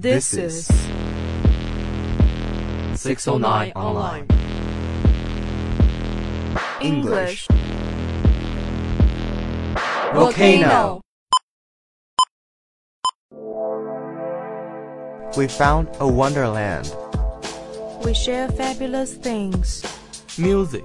This is 609 Online English. Volcano. We found a wonderland. We share fabulous things. Music.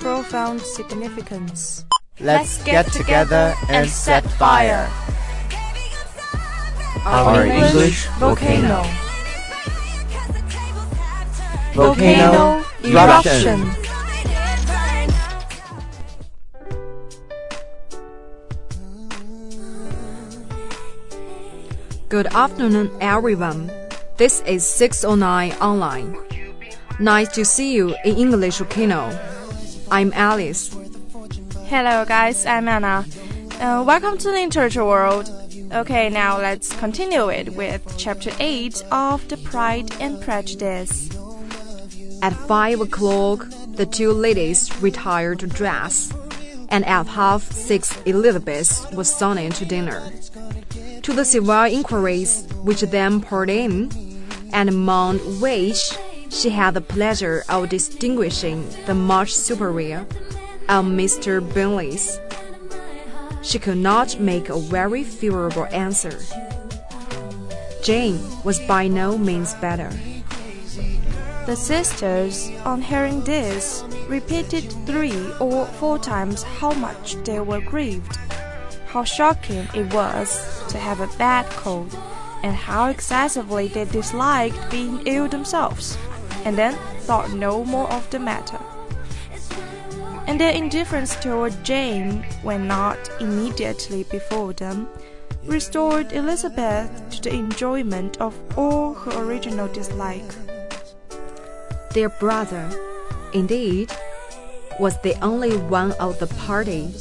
Profound significance. Let's get together and set fire. Our English volcano. Volcano eruption. Good afternoon, everyone. This is 609 Online. Nice to see you in English Volcano. I'm Alice. Hello, guys. I'm Anna. Uh, welcome to the literature world. Okay, now let's continue it with chapter 8 of The Pride and Prejudice. At five o'clock, the two ladies retired to dress, and at half six, Elizabeth was summoned to dinner. To the civil inquiries which then poured in, and among which she had the pleasure of distinguishing the much superior of Mr. Bingley's, she could not make a very favorable answer. Jane was by no means better. The sisters, on hearing this, repeated three or four times how much they were grieved, how shocking it was to have a bad cold, and how excessively they disliked being ill themselves, and then thought no more of the matter. And their indifference toward Jane, when not immediately before them, restored Elizabeth to the enjoyment of all her original dislike. Their brother, indeed, was the only one of the party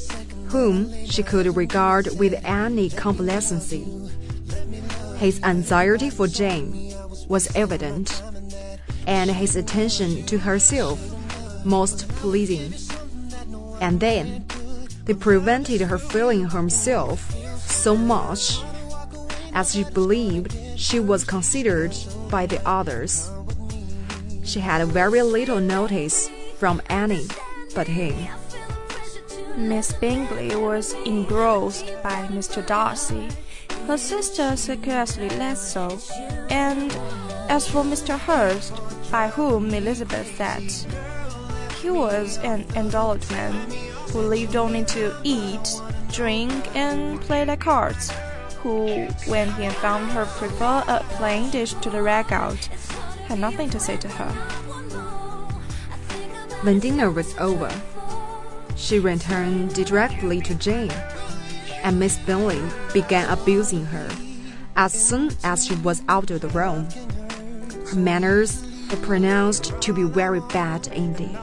whom she could regard with any complacency. His anxiety for Jane was evident, and his attention to herself most pleasing. And then, they prevented her feeling herself so much as she believed she was considered by the others. She had very little notice from any but him. Miss Bingley was engrossed by Mr. Darcy, her sister scarcely less so, and as for Mr. Hurst, by whom Elizabeth sat, he was an indolent man who lived only to eat, drink, and play the cards, who, when he had found her prefer a plain dish to the ragout, had nothing to say to her. When dinner was over, she returned directly to Jane, and Miss Bingley began abusing her as soon as she was out of the room. Manners were pronounced to be very bad indeed,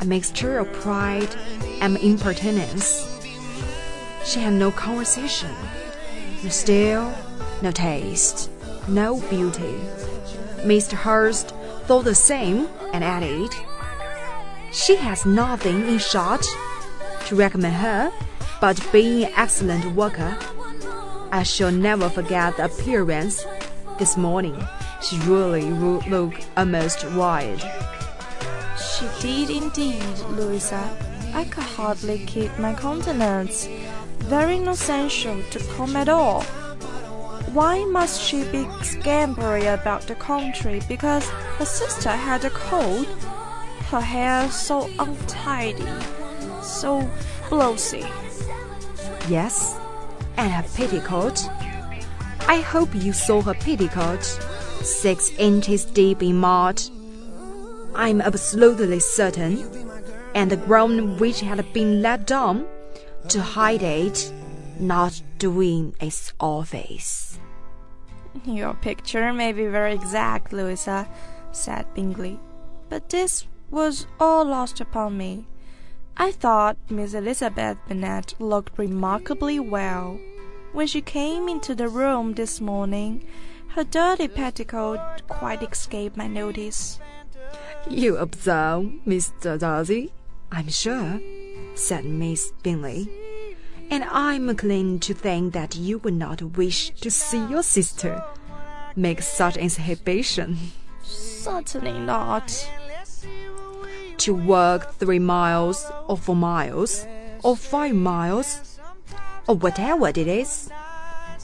a mixture of pride and impertinence. She had no conversation, no style, no taste, no beauty. Mr. Hurst thought the same and added, She has nothing, in short, to recommend her but being an excellent worker. I shall never forget the appearance this morning. She really ro- looked almost wild. She did indeed, Louisa. I could hardly keep my countenance. Very innocential to come at all. Why must she be scampery about the country because her sister had a cold? Her hair so untidy, so blousy. Yes, and her petticoat. I hope you saw her petticoat, six inches deep in mud. I'm absolutely certain, and the ground which had been let down to hide it, not doing its office. Your picture may be very exact, Louisa, said Bingley, but this was all lost upon me. I thought Miss Elizabeth Bennet looked remarkably well. When she came into the room this morning, her dirty petticoat quite escaped my notice. You observe, Mr. Darcy, I'm sure, said Miss Bingley. And I'm inclined to think that you would not wish to see your sister make such an exhibition. Certainly not. To walk three miles, or four miles, or five miles, or whatever it is,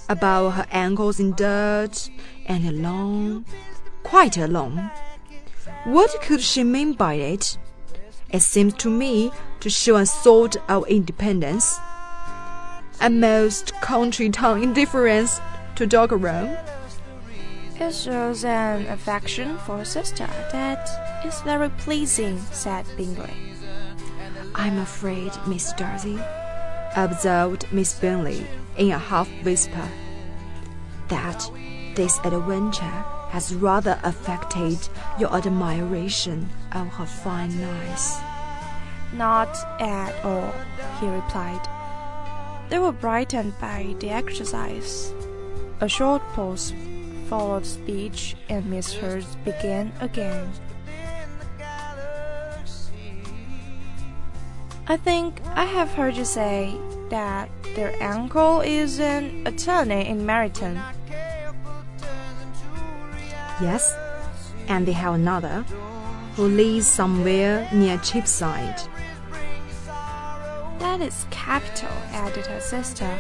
about her ankles in dirt, and alone, quite alone. What could she mean by it? It seems to me to show a sort of independence, a most country town indifference to dog around. It shows an affection for her sister that is very pleasing, said Bingley. I'm afraid, Miss Darcy, observed Miss Bingley in a half whisper, that this adventure has rather affected your admiration of her fine eyes. Not at all, he replied. They were brightened by the exercise. A short pause followed speech, and Miss Hurst began again. I think I have heard you say that their uncle is an attorney in Meryton. Yes, and they have another who lives somewhere near Cheapside. That is capital, added her sister,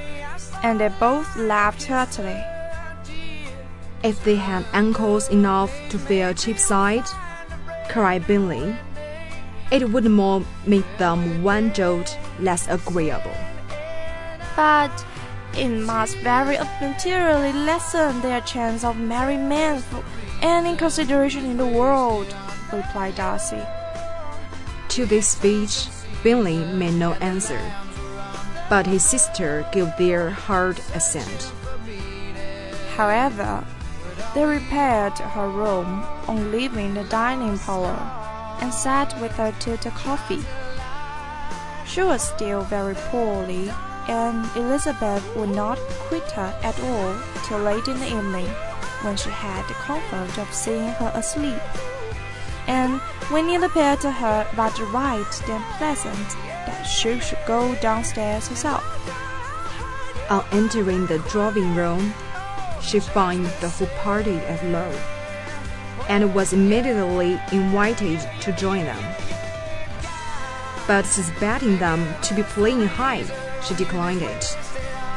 and they both laughed heartily. If they had ankles enough to fill Cheapside, cried Bingley, it would more make them one jolt less agreeable. But it must very materially lessen their chance of marrying men for any consideration in the world, replied Darcy. To this speech, Bingley made no answer, but his sister gave their hard assent. However, they repaired to her room on leaving the dining parlor, and sat with her till the coffee. She was still very poorly, and Elizabeth would not quit her at all till late in the evening, when she had the comfort of seeing her asleep. And when it appeared to her rather right than pleasant that she should go downstairs herself. On entering the drawing room, she found the whole party alone, and was immediately invited to join them. But suspecting them to be playing hide, she declined it,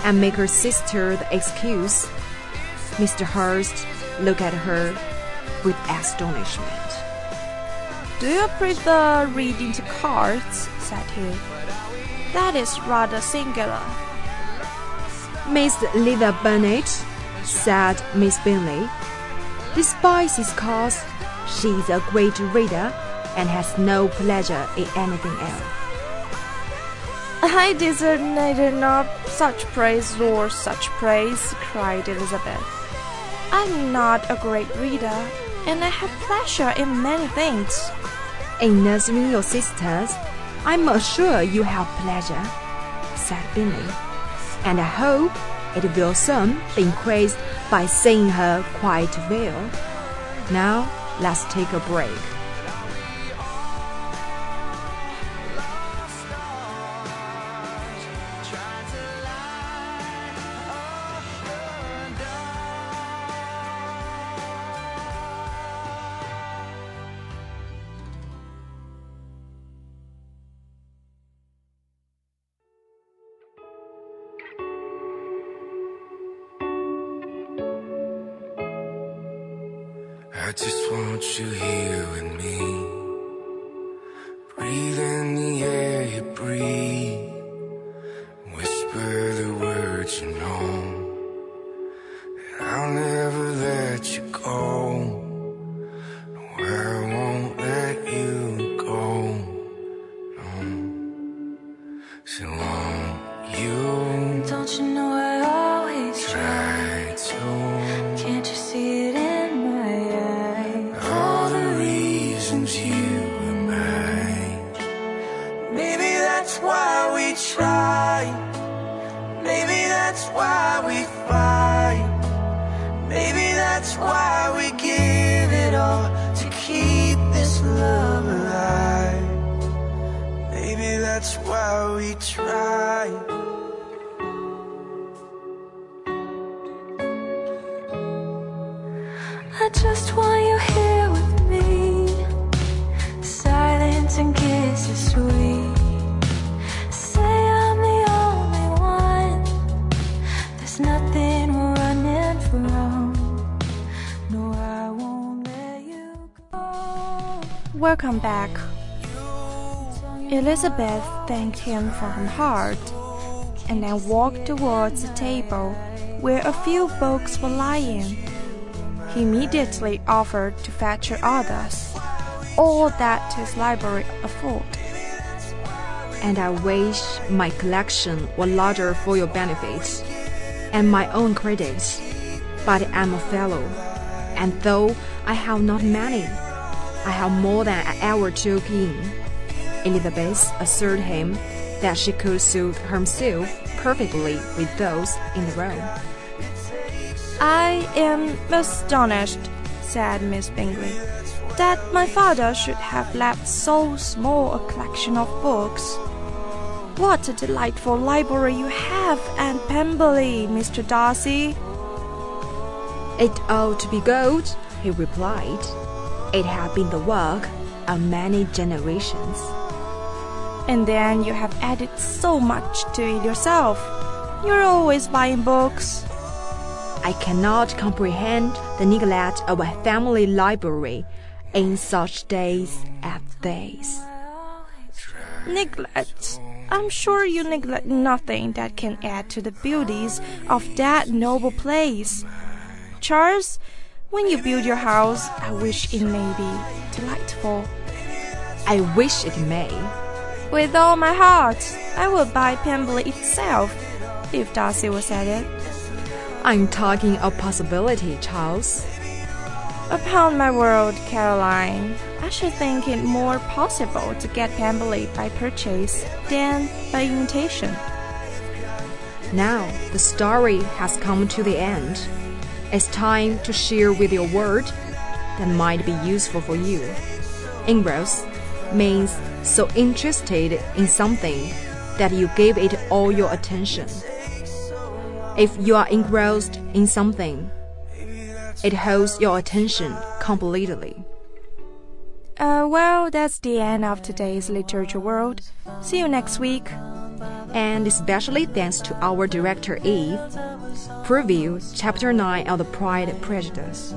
and made her sister the excuse. Mr. Hurst looked at her with astonishment. Do you prefer reading to cards? said he. That is rather singular. Miss Eliza Bennet, said Miss Bingley, despises cards. She is a great reader and has no pleasure in anything else. I deserve neither not such praise nor such praise, cried Elizabeth. I'm not a great reader, and I have pleasure in many things. In nursing your sisters, I'm sure you have pleasure, said Bingley, and I hope it will soon be increased by seeing her quite well. Now, let's take a break. Just want you here with me. Breathe in the air you breathe. That's why we try. I just want you here with me. Silence and kisses sweet. Say I'm the only one. There's nothing we're running from. No, I won't let you go. Welcome back. Elizabeth thanked him from her heart and then walked towards the table where a few books were lying. He immediately offered to fetch her others, all that his library afforded. And I wish my collection were larger for your benefit and my own credit. But I'm a fellow, and though I have not many, I have more than I ever took in. Elizabeth assured him that she could suit herself perfectly with those in the room. I am astonished, said Miss Bingley, that my father should have left so small a collection of books. What a delightful library you have, at Pemberley, Mr. Darcy. It ought to be gold, he replied. It had been the work of many generations. And then you have added so much to it yourself. You're always buying books. I cannot comprehend the neglect of a family library in such days as these. Neglect. I'm sure you neglect nothing that can add to the beauties of that noble place. Charles, when you build your house, I wish it may be delightful. I wish it may. With all my heart, I will buy Pemberley itself, if Darcy was at it. I'm talking of possibility, Charles. Upon my word, Caroline, I should think it more possible to get Pemberley by purchase than by invitation. Now the story has come to the end. It's time to share with you a word that might be useful for you. Engross means so interested in something that you give it all your attention. If you are engrossed in something, it holds your attention completely. Uh, well, that's the end of today's Literature World. See you next week. And especially thanks to our director Eve. Preview Chapter 9 of The Pride and Prejudice.